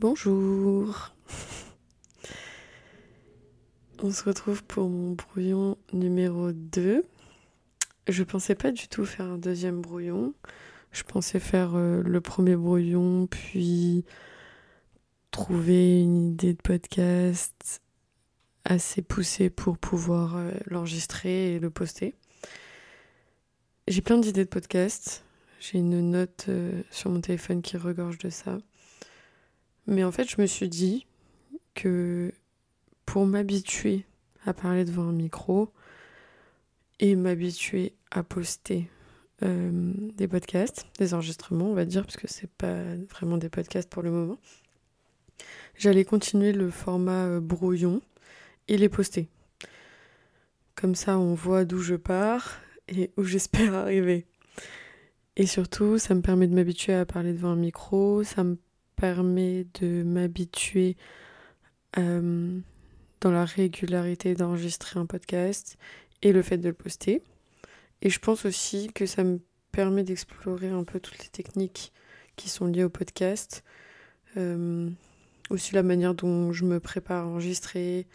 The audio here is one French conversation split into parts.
Bonjour. On se retrouve pour mon brouillon numéro 2. Je pensais pas du tout faire un deuxième brouillon. Je pensais faire euh, le premier brouillon, puis trouver une idée de podcast assez poussée pour pouvoir euh, l'enregistrer et le poster. J'ai plein d'idées de podcast. J'ai une note euh, sur mon téléphone qui regorge de ça. Mais en fait, je me suis dit que pour m'habituer à parler devant un micro et m'habituer à poster euh, des podcasts, des enregistrements, on va dire, parce que c'est pas vraiment des podcasts pour le moment, j'allais continuer le format euh, brouillon et les poster. Comme ça, on voit d'où je pars et où j'espère arriver. Et surtout, ça me permet de m'habituer à parler devant un micro, permet de m'habituer dans la régularité d'enregistrer un podcast et le fait de le poster. Et je pense aussi que ça me permet d'explorer un peu toutes les techniques qui sont liées au podcast. Aussi la manière dont je me prépare à enregistrer,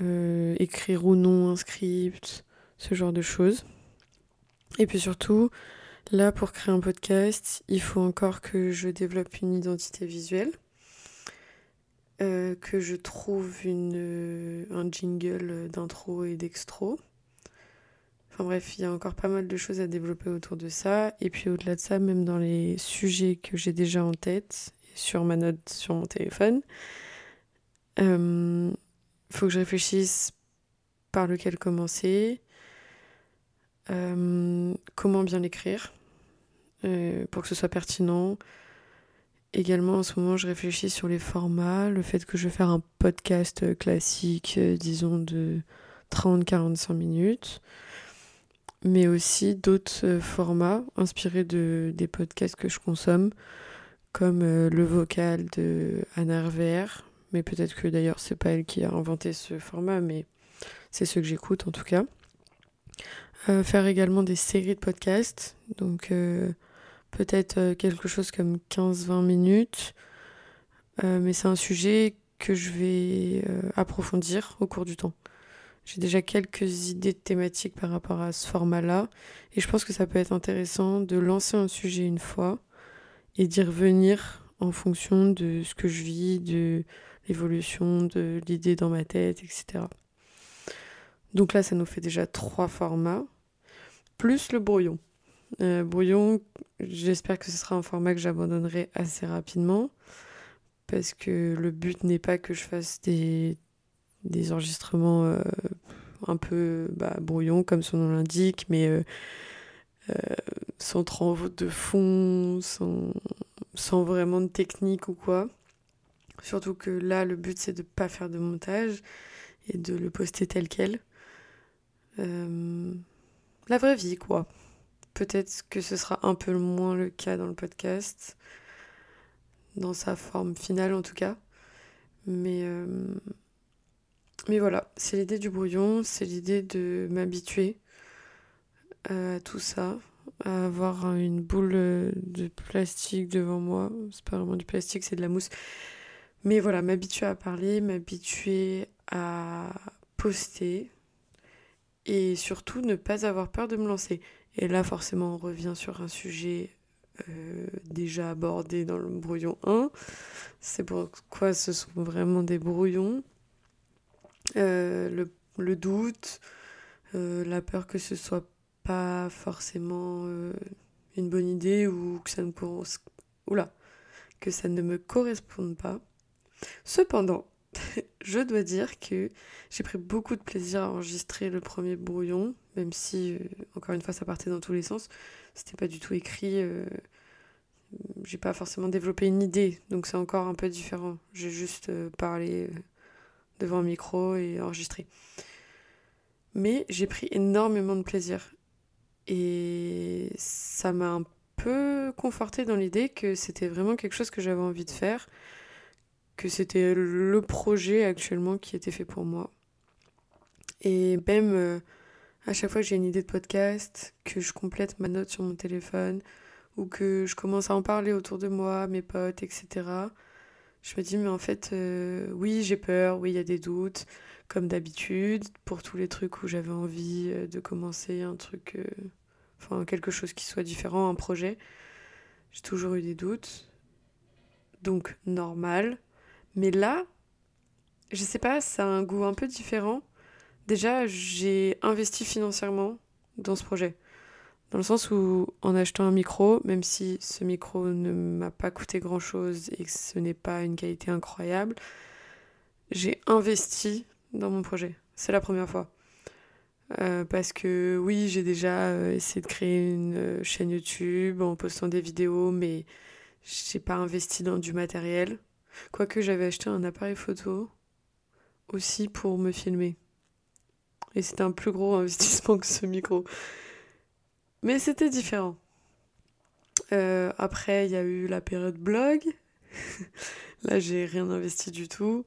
écrire ou non un script, ce genre de choses. Et puis surtout, Là, pour créer un podcast, il faut encore que je développe une identité visuelle, euh, que je trouve euh, un jingle d'intro et d'extro. Enfin bref, il y a encore pas mal de choses à développer autour de ça. Et puis au-delà de ça, même dans les sujets que j'ai déjà en tête, sur ma note sur mon téléphone, il euh, faut que je réfléchisse par lequel commencer, comment bien l'écrire euh, pour que ce soit pertinent. Également, en ce moment, je réfléchis sur les formats, le fait que je vais faire un podcast classique, euh, disons de 30-45 minutes, mais aussi d'autres euh, formats inspirés de, des podcasts que je consomme, comme le vocal de Anna mais peut-être que d'ailleurs c'est pas elle qui a inventé ce format, mais c'est ce que j'écoute en tout cas. faire également des séries de podcasts, donc peut-être euh, quelque chose comme 15-20 minutes. Euh, mais c'est un sujet que je vais euh, approfondir au cours du temps. J'ai déjà quelques idées de thématiques par rapport à ce format-là. Et je pense que ça peut être intéressant de lancer un sujet une fois et d'y revenir en fonction de ce que je vis, de l'évolution de l'idée dans ma tête, etc. Donc là, ça nous fait déjà trois formats, plus le brouillon. Euh, brouillon, j'espère que ce sera un format que j'abandonnerai assez rapidement parce que le but n'est pas que je fasse des, des enregistrements euh, un peu bah, brouillon comme son nom l'indique, mais euh, sans travaux de fond, sans, sans vraiment de technique ou quoi. Surtout que là, le but c'est de ne pas faire de montage et de le poster tel quel. la vraie vie, quoi. Peut-être que ce sera un peu moins le cas dans le podcast, dans sa forme finale en tout cas. Mais, euh, mais voilà, c'est l'idée du brouillon, c'est l'idée de m'habituer à tout ça, à avoir une boule de plastique devant moi. C'est pas vraiment du plastique, c'est de la mousse. Mais voilà, m'habituer à parler, m'habituer à poster et surtout ne pas avoir peur de me lancer. Et là, forcément, on revient sur un sujet euh, déjà abordé dans le brouillon 1. C'est pourquoi ce sont vraiment des brouillons. Euh, le, doute, euh, la peur que ce soit pas forcément une bonne idée ou que ça ne Oula, que ça ne me corresponde pas. Cependant, je dois dire que j'ai pris beaucoup de plaisir à enregistrer le premier brouillon, même si, euh, encore une fois, ça partait dans tous les sens. C'était pas du tout écrit. Euh, j'ai pas forcément développé une idée, donc c'est encore un peu différent. J'ai juste euh, parlé devant un micro et enregistré. Mais j'ai pris énormément de plaisir. Et ça m'a un peu conforté dans l'idée que c'était vraiment quelque chose que j'avais envie de faire que c'était le projet actuellement qui était fait pour moi. Et même euh, à chaque fois que j'ai une idée de podcast, que je complète ma note sur mon téléphone, ou que je commence à en parler autour de moi, mes potes, etc., je me dis, mais en fait, euh, oui, j'ai peur, oui, il y a des doutes, comme d'habitude, pour tous les trucs où j'avais envie euh, de commencer un truc, enfin, quelque chose qui soit différent, un projet. J'ai toujours eu des doutes. Donc, normal. Mais là, je sais pas, ça a un goût un peu différent. Déjà, j'ai investi financièrement dans ce projet. Dans le sens où, en achetant un micro, même si ce micro ne m'a pas coûté grand chose et que ce n'est pas une qualité incroyable, j'ai investi dans mon projet. C'est la première fois. Euh, parce que oui, j'ai déjà euh, essayé de créer une euh, chaîne YouTube en postant des vidéos, mais j'ai pas investi dans du matériel. Quoique j'avais acheté un appareil photo aussi pour me filmer. Et c'était un plus gros investissement que ce micro. Mais c'était différent. Euh, après, il y a eu la période blog. Là, j'ai rien investi du tout.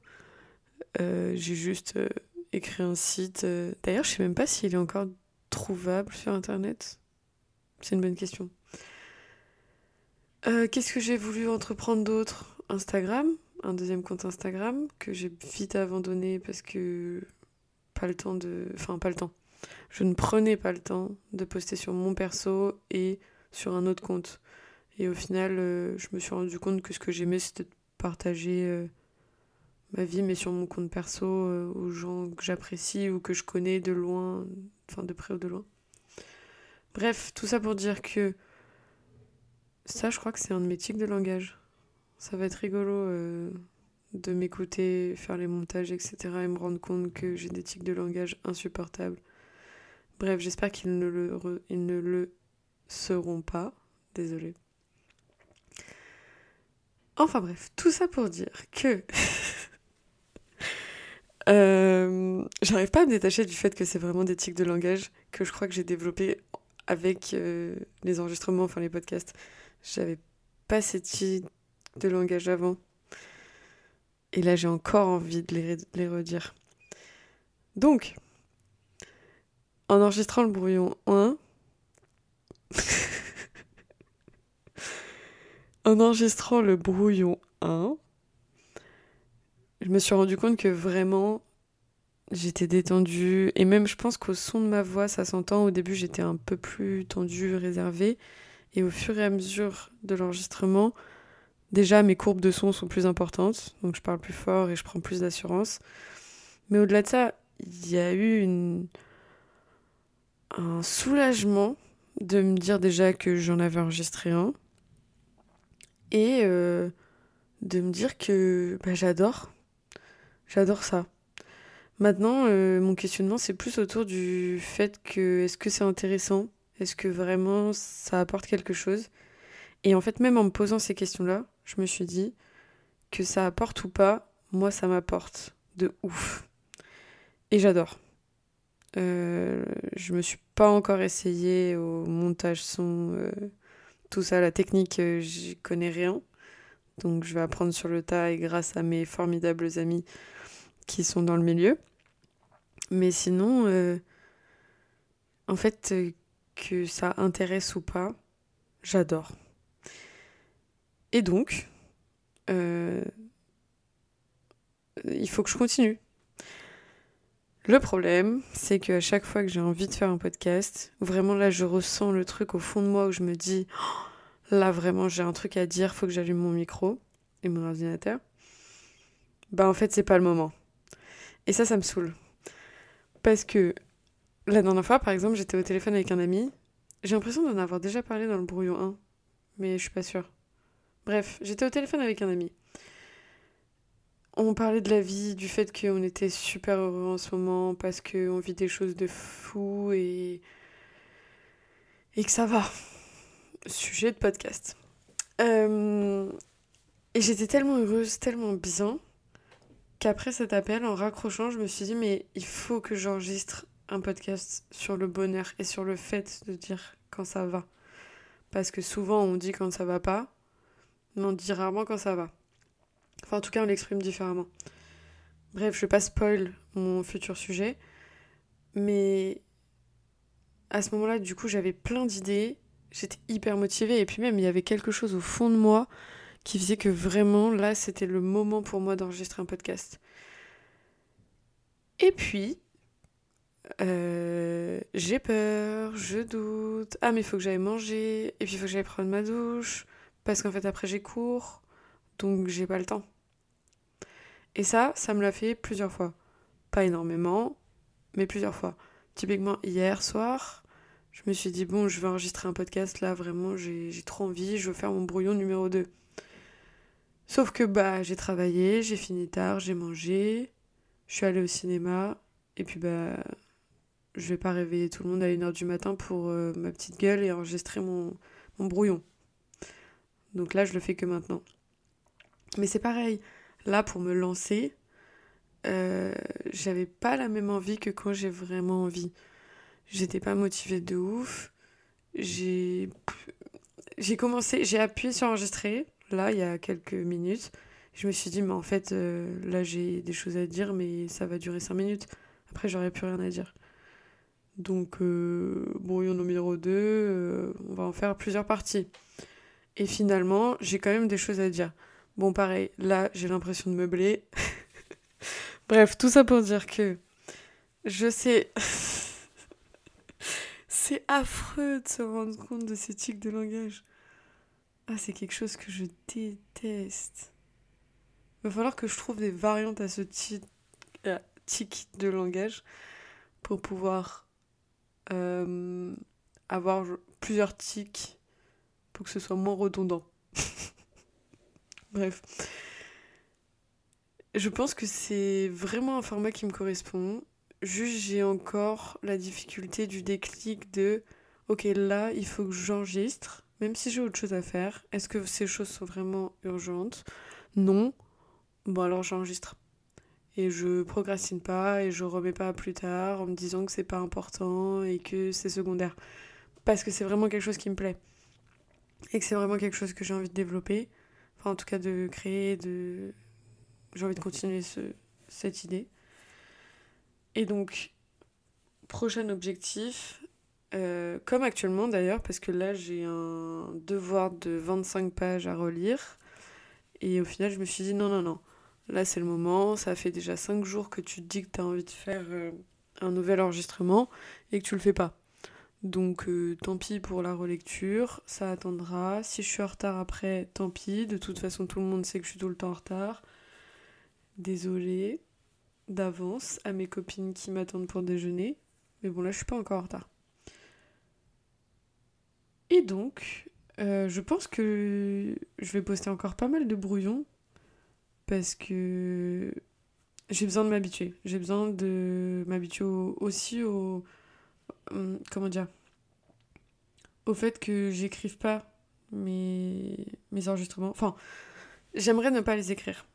Euh, j'ai juste euh, écrit un site. D'ailleurs, je sais même pas s'il est encore trouvable sur Internet. C'est une bonne question. Qu'est-ce que j'ai voulu entreprendre d'autre? Instagram, un deuxième compte Instagram que j'ai vite abandonné parce que pas le temps de... Enfin, pas le temps je ne prenais pas le temps de poster sur mon perso et sur un autre compte. Et au final, euh, je me suis rendu compte que ce que j'aimais, c'était de partager euh, ma vie, mais sur mon compte perso, euh, aux gens que j'apprécie ou que je connais de loin, enfin de près ou de loin. Bref, tout ça pour dire que ça, je crois que c'est un de mes de langage. Ça va être rigolo de m'écouter, faire les montages, etc. et me rendre compte que j'ai des tics de langage insupportables. Bref, j'espère qu'ils ne, le ne le seront pas. Désolée. Enfin bref, tout ça pour dire que euh, j'arrive pas à me détacher du fait que c'est vraiment des tics de langage que je crois que j'ai développé avec euh, les enregistrements, enfin les podcasts. J'avais pas ces tics de langage avant. Et là, j'ai encore envie de les, redire. Donc, en enregistrant le brouillon 1, en enregistrant le brouillon 1, je me suis rendu compte que vraiment j'étais détendue et même je pense qu'au son de ma voix ça s'entend. Au début j'étais un peu plus tendue, réservée et au fur et à mesure de l'enregistrement, déjà mes courbes de son sont plus importantes donc je parle plus fort et je prends plus d'assurance. Mais au-delà de ça, il y a eu un soulagement de me dire déjà que j'en avais enregistré un et euh, de me dire que bah, j'adore. J'adore ça. Maintenant, euh, mon questionnement, c'est plus autour du fait que est-ce que c'est intéressant? Est-ce que vraiment ça apporte quelque chose? Et en fait, même en me posant ces questions-là, je me suis dit que ça apporte ou pas, moi, ça m'apporte de ouf. Et j'adore. Euh, je me suis pas encore essayé au montage son, euh, tout ça, la technique, euh, j'y connais rien. Donc je vais apprendre sur le tas et grâce à mes formidables amis qui sont dans le milieu. Mais sinon, en fait, que ça intéresse ou pas, j'adore. Et donc, il faut que je continue. Le problème, c'est qu'à chaque fois que j'ai envie de faire un podcast, vraiment là, je ressens le truc au fond de moi où je me dis, oh, là vraiment, j'ai un truc à dire, faut que j'allume mon micro et mon ordinateur. Bah en fait, c'est pas le moment. Et ça, ça me saoule. Parce que la dernière fois, par exemple, j'étais au téléphone avec un ami. J'ai l'impression d'en avoir déjà parlé dans le brouillon 1, mais je suis pas sûre. Bref, j'étais au téléphone avec un ami on parlait de la vie, du fait qu'on était super heureux en ce moment parce qu'on vit des choses de fou et, et que ça va. Sujet de podcast. Euh, et j'étais tellement heureuse, tellement bien, qu'après cet appel, en raccrochant, je me suis dit, mais il faut que j'enregistre un podcast sur le bonheur et sur le fait de dire quand ça va. Parce que souvent on dit quand ça va pas, mais on dit rarement quand ça va. Enfin, en tout cas, on l'exprime différemment. Bref, je vais pas spoil mon futur sujet. Mais à ce moment-là, du coup, j'avais plein d'idées. J'étais hyper motivée. Et puis même, il y avait quelque chose au fond de moi qui faisait que vraiment là c'était le moment pour moi d'enregistrer un podcast. Et puis, euh, j'ai peur, je doute. Ah, mais il faut que j'aille manger. Et puis il faut que j'aille prendre ma douche. Parce qu'en fait, après, j'ai cours. Donc, j'ai pas le temps. Et ça, ça me l'a fait plusieurs fois. Pas énormément, mais plusieurs fois. Typiquement, hier soir, je me suis dit, bon, je vais enregistrer un podcast. Là, vraiment, j'ai trop envie. Je veux faire mon brouillon numéro 2. Sauf que, bah, j'ai travaillé, j'ai fini tard, j'ai mangé. Je suis allée au cinéma. Et puis, bah, je vais pas réveiller tout le monde à 1h du matin pour euh, ma petite gueule et enregistrer mon, mon brouillon. Donc là, je le fais que maintenant. Mais c'est pareil. Là, pour me lancer, euh, j'avais pas la même envie que quand j'ai vraiment envie. J'étais pas motivée de ouf. J'ai commencé, j'ai appuyé sur enregistrer, là, il y a quelques minutes. Je me suis dit, mais en fait, euh, là, j'ai des choses à dire, mais ça va durer 5 minutes. Après, j'aurais plus rien à dire. Donc, euh, brouillon numéro 2, euh, on va en faire plusieurs parties. Et finalement, j'ai quand même des choses à dire. Bon, pareil, là, j'ai l'impression de meubler. Bref, tout ça pour dire que je sais. c'est affreux de se rendre compte de ces tics de langage. Ah, c'est quelque chose que je déteste. Il va falloir que je trouve des variantes à ce tic, euh, de langage pour pouvoir euh, avoir plusieurs tics pour que ce soit moins redondant. Bref. Je pense que c'est vraiment un format qui me correspond. Juste, j'ai encore la difficulté du déclic de ok, là, il faut que j'enregistre, même si j'ai autre chose à faire. Est-ce que ces choses sont vraiment urgentes? Non. Bon, alors j'enregistre et je procrastine pas et je remets pas plus tard en me disant que c'est pas important et que c'est secondaire parce que c'est vraiment quelque chose qui me plaît et que c'est vraiment quelque chose que j'ai envie de développer. Enfin en tout cas de créer de j'ai envie de continuer ce, cette idée. Et donc prochain objectif euh, comme actuellement d'ailleurs parce que là j'ai un devoir de 25 pages à relire. Et au final je me suis dit non non non. Là, c'est le moment. Ça fait déjà 5 jours que tu te dis que tu as envie de faire euh, un nouvel enregistrement et que tu le fais pas. Donc, euh, tant pis pour la relecture, ça attendra. Si je suis en retard après, tant pis. De toute façon, tout le monde sait que je suis tout le temps en retard. Désolée d'avance à mes copines qui m'attendent pour déjeuner. Mais bon, là, je suis pas encore en retard. Et donc, euh, je pense que je vais poster encore pas mal de brouillons parce que j'ai besoin de m'habituer. J'ai besoin de m'habituer aussi au. Hum, comment dire Au fait que j'écrive pas mes, mes enregistrements. Enfin, j'aimerais ne pas les écrire.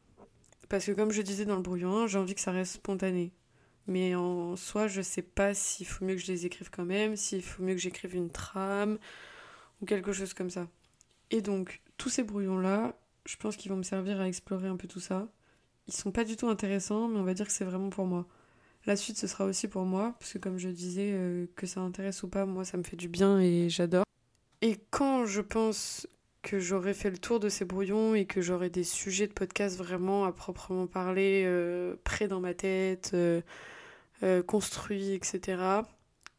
Parce que, comme je disais dans le brouillon, j'ai envie que ça reste spontané. Mais en soi, je sais pas s'il faut mieux que je les écrive quand même, s'il faut mieux que j'écrive une trame ou quelque chose comme ça. Et donc, tous ces brouillons-là, je pense qu'ils vont me servir à explorer un peu tout ça. Ils sont pas du tout intéressants, mais on va dire que c'est vraiment pour moi. La suite, ce sera aussi pour moi, parce que comme je disais, euh, que ça intéresse ou pas, moi, ça me fait du bien et j'adore. Et quand je pense que j'aurai fait le tour de ces brouillons et que j'aurai des sujets de podcast vraiment à proprement parler, euh, près dans ma tête, euh, construits, etc.,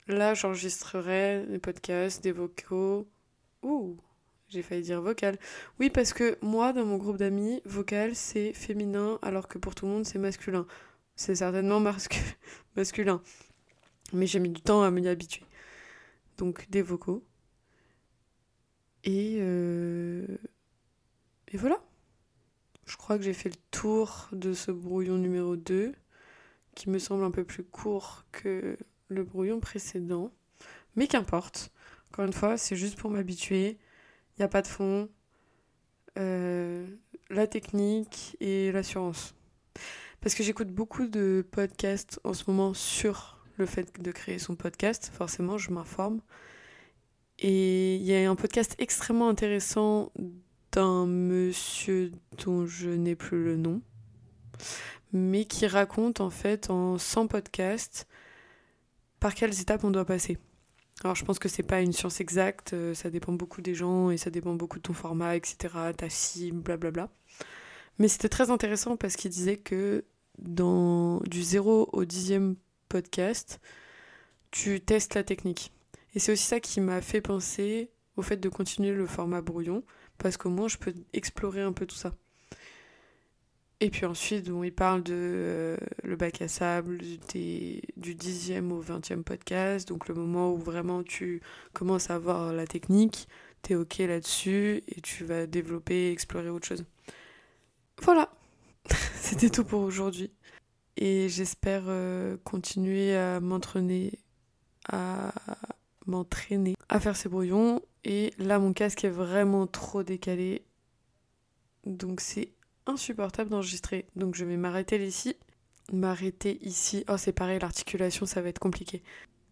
là, j'enregistrerai des podcasts, des vocaux. Ouh, j'ai failli dire vocal. Oui, parce que moi, dans mon groupe d'amis, vocal, c'est féminin, alors que pour tout le monde, c'est masculin. C'est certainement masculin. Mais j'ai mis du temps à m'y habituer. Donc, des vocaux. Et, euh... Et voilà. Je crois que j'ai fait le tour de ce brouillon numéro 2, qui me semble un peu plus court que le brouillon précédent. Mais qu'importe. Encore une fois, c'est juste pour m'habituer il n'y a pas de fond, euh, la technique et l'assurance. Parce que j'écoute beaucoup de podcasts en ce moment sur le fait de créer son podcast, forcément je m'informe. Et il y a un podcast extrêmement intéressant d'un monsieur dont je n'ai plus le nom, mais qui raconte en fait en 100 podcasts par quelles étapes on doit passer. Alors je pense que c'est pas une science exacte, euh, ça dépend beaucoup des gens et ça dépend beaucoup de ton format, etc., ta cible, blablabla. Mais c'était très intéressant parce qu'il disait que dans du 0 au 10e podcast, tu testes la technique. Et c'est aussi ça qui m'a fait penser au fait de continuer le format brouillon, parce qu'au moins je peux explorer un peu tout ça. Et puis ensuite, il parle de euh, le bac à sable, du 10e au 20e podcast, donc le moment où vraiment tu commences à voir la technique, tu es ok là-dessus et tu vas développer, explorer autre chose. Voilà, c'était tout pour aujourd'hui. Et j'espère euh, continuer à m'entraîner, à m'entraîner, à faire ces brouillons. Et là, mon casque est vraiment trop décalé. Donc c'est insupportable d'enregistrer. Donc je vais m'arrêter ici. M'arrêter ici. Oh, c'est pareil, l'articulation, ça va être compliqué.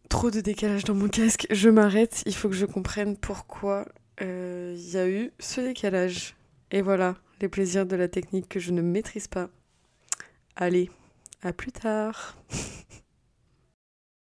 Trop de décalage dans mon casque. Je m'arrête. Il faut que je comprenne pourquoi euh, il y a eu ce décalage. Et voilà, les plaisirs de la technique que je ne maîtrise pas. Allez, à plus tard.